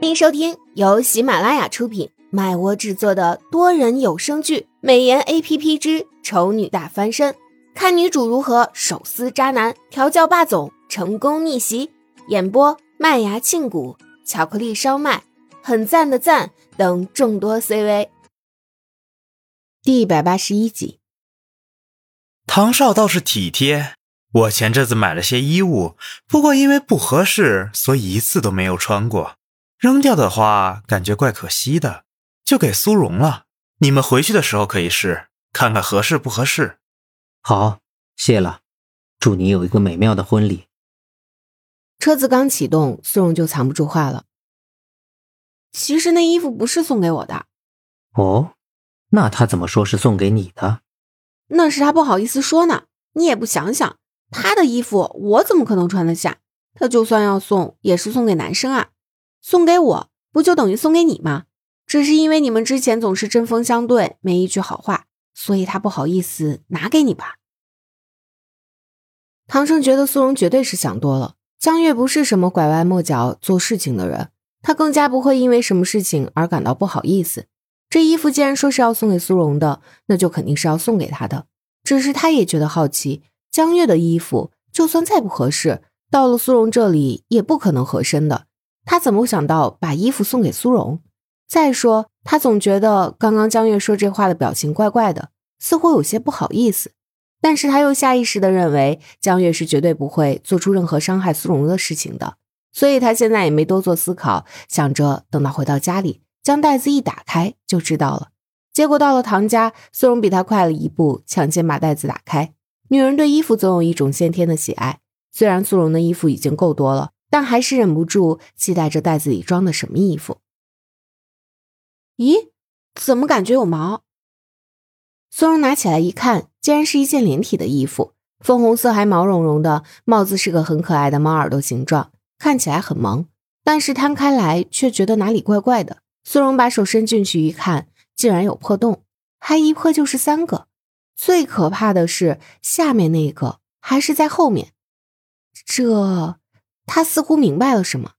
欢迎收听由喜马拉雅出品、麦窝制作的多人有声剧《美颜 A P P 之丑女大翻身》，看女主如何手撕渣男、调教霸总、成功逆袭。演播：麦芽庆谷、巧克力烧麦、很赞的赞等众多 C V。第一百八十一集，唐少倒是体贴。我前阵子买了些衣物，不过因为不合适，所以一次都没有穿过。扔掉的话，感觉怪可惜的，就给苏荣了。你们回去的时候可以试，看看合适不合适。好，谢了。祝你有一个美妙的婚礼。车子刚启动，苏荣就藏不住话了。其实那衣服不是送给我的。哦，那他怎么说是送给你的？那是他不好意思说呢。你也不想想，他的衣服我怎么可能穿得下？他就算要送，也是送给男生啊。送给我不就等于送给你吗？只是因为你们之前总是针锋相对，没一句好话，所以他不好意思拿给你吧。唐生觉得苏荣绝对是想多了，江月不是什么拐弯抹角做事情的人，他更加不会因为什么事情而感到不好意思。这衣服既然说是要送给苏荣的，那就肯定是要送给他的。只是他也觉得好奇，江月的衣服就算再不合适，到了苏荣这里也不可能合身的。他怎么想到把衣服送给苏荣？再说，他总觉得刚刚江月说这话的表情怪怪的，似乎有些不好意思。但是他又下意识的认为江月是绝对不会做出任何伤害苏荣的事情的，所以他现在也没多做思考，想着等到回到家里，将袋子一打开就知道了。结果到了唐家，苏荣比他快了一步，抢先把袋子打开。女人对衣服总有一种先天的喜爱，虽然苏荣的衣服已经够多了。但还是忍不住期待着袋子里装的什么衣服。咦，怎么感觉有毛？苏荣拿起来一看，竟然是一件连体的衣服，粉红色还毛茸茸的，帽子是个很可爱的猫耳朵形状，看起来很萌，但是摊开来却觉得哪里怪怪的。苏荣把手伸进去一看，竟然有破洞，还一破就是三个。最可怕的是下面那个还是在后面，这。他似乎明白了什么，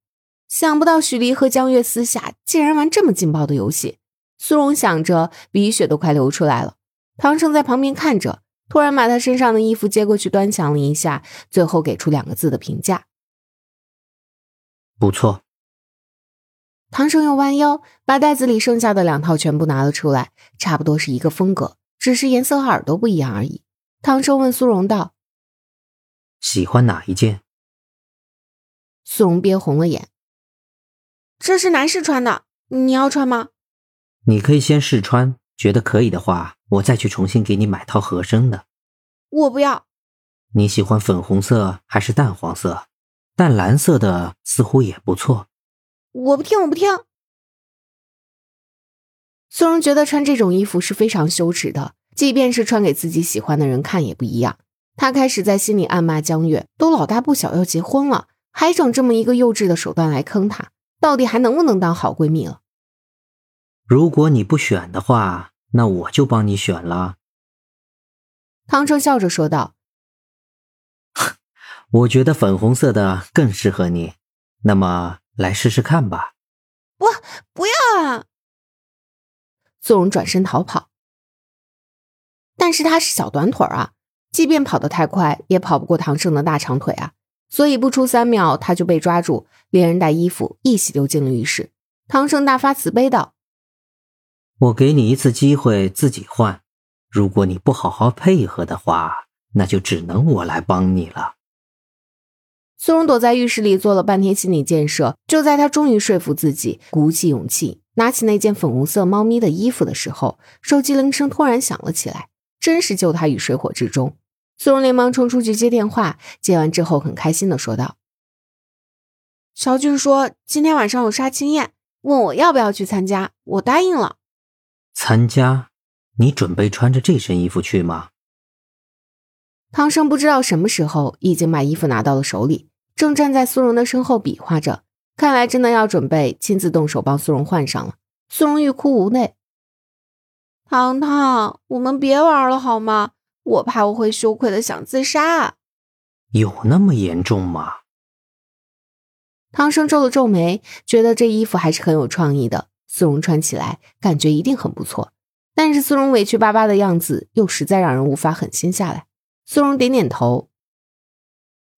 想不到许离和江月私下竟然玩这么劲爆的游戏。苏荣想着，鼻血都快流出来了。唐盛在旁边看着，突然把他身上的衣服接过去端详了一下，最后给出两个字的评价：不错。唐盛又弯腰把袋子里剩下的两套全部拿了出来，差不多是一个风格，只是颜色和耳朵不一样而已。唐盛问苏荣道：“喜欢哪一件？”苏荣憋红了眼，这是男士穿的，你要穿吗？你可以先试穿，觉得可以的话，我再去重新给你买套合身的。我不要。你喜欢粉红色还是淡黄色？淡蓝色的似乎也不错。我不听，我不听。苏荣觉得穿这种衣服是非常羞耻的，即便是穿给自己喜欢的人看也不一样。他开始在心里暗骂江月，都老大不小要结婚了。还整这么一个幼稚的手段来坑她，到底还能不能当好闺蜜了？如果你不选的话，那我就帮你选了。唐城笑着说道：“ 我觉得粉红色的更适合你，那么来试试看吧。”不，不要啊！苏荣转身逃跑，但是他是小短腿啊，即便跑得太快，也跑不过唐胜的大长腿啊。所以不出三秒，他就被抓住，连人带衣服一起丢进了浴室。唐盛大发慈悲道：“我给你一次机会自己换，如果你不好好配合的话，那就只能我来帮你了。”苏荣躲在浴室里做了半天心理建设，就在他终于说服自己，鼓起勇气拿起那件粉红色猫咪的衣服的时候，手机铃声突然响了起来，真是救他于水火之中。苏荣连忙冲出去接电话，接完之后很开心的说道：“小俊说今天晚上有杀青宴，问我要不要去参加，我答应了。参加？你准备穿着这身衣服去吗？”唐生不知道什么时候已经把衣服拿到了手里，正站在苏荣的身后比划着，看来真的要准备亲自动手帮苏荣换上了。苏荣欲哭无泪：“糖糖，我们别玩了好吗？”我怕我会羞愧的想自杀，有那么严重吗？唐生皱了皱眉，觉得这衣服还是很有创意的，苏荣穿起来感觉一定很不错。但是苏荣委屈巴巴的样子又实在让人无法狠心下来。苏荣点点头，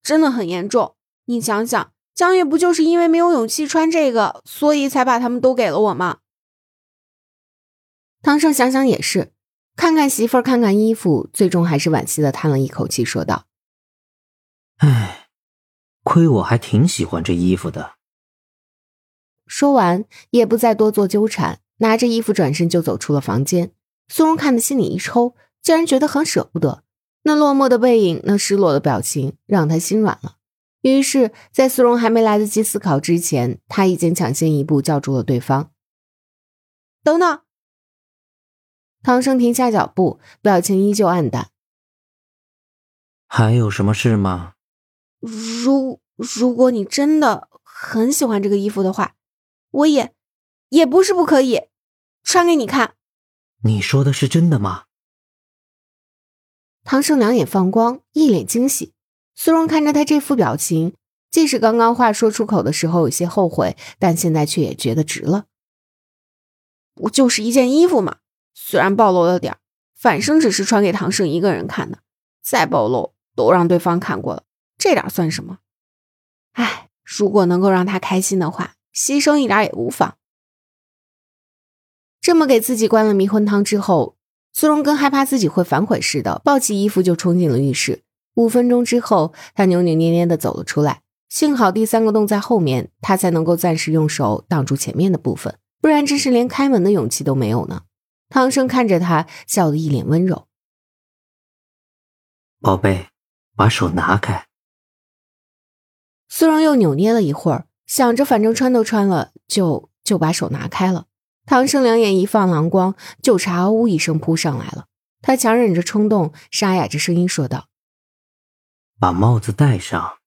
真的很严重。你想想，江月不就是因为没有勇气穿这个，所以才把他们都给了我吗？唐生想想也是，看看媳妇儿，看看衣服，最终还是惋惜的叹了一口气，说道：“唉，亏我还挺喜欢这衣服的。”说完，也不再多做纠缠，拿着衣服转身就走出了房间。苏荣看的心里一抽，竟然觉得很舍不得。那落寞的背影，那失落的表情，让他心软了。于是，在苏荣还没来得及思考之前，他已经抢先一步叫住了对方。等等，唐生停下脚步，表情依旧暗淡。还有什么事吗？如如果你真的很喜欢这个衣服的话，我也也不是不可以穿给你看。你说的是真的吗？唐生两眼放光，一脸惊喜。苏荣看着他这副表情，即使刚刚话说出口的时候有些后悔，但现在却也觉得值了。不就是一件衣服嘛，虽然暴露了点儿反正只是穿给唐胜一个人看的，再暴露都让对方看过了，这点算什么？哎，如果能够让他开心的话，牺牲一点也无妨。这么给自己灌了迷魂汤之后。苏荣跟害怕自己会反悔似的，抱起衣服就冲进了浴室。五分钟之后，他扭扭捏捏的走了出来。幸好第三个洞在后面，他才能够暂时用手挡住前面的部分，不然真是连开门的勇气都没有呢。汤生看着他，笑得一脸温柔：“宝贝，把手拿开。”苏荣又扭捏了一会儿，想着反正穿都穿了，就就把手拿开了。唐生两眼一放蓝光，就差呜一声扑上来了。他强忍着冲动，沙哑着声音说道：“把帽子戴上。”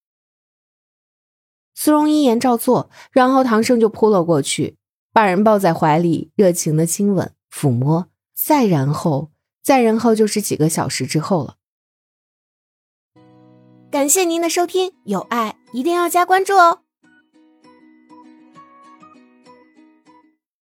苏荣一言照做，然后唐生就扑了过去，把人抱在怀里，热情的亲吻、抚摸，再然后，再然后就是几个小时之后了。感谢您的收听，有爱一定要加关注哦。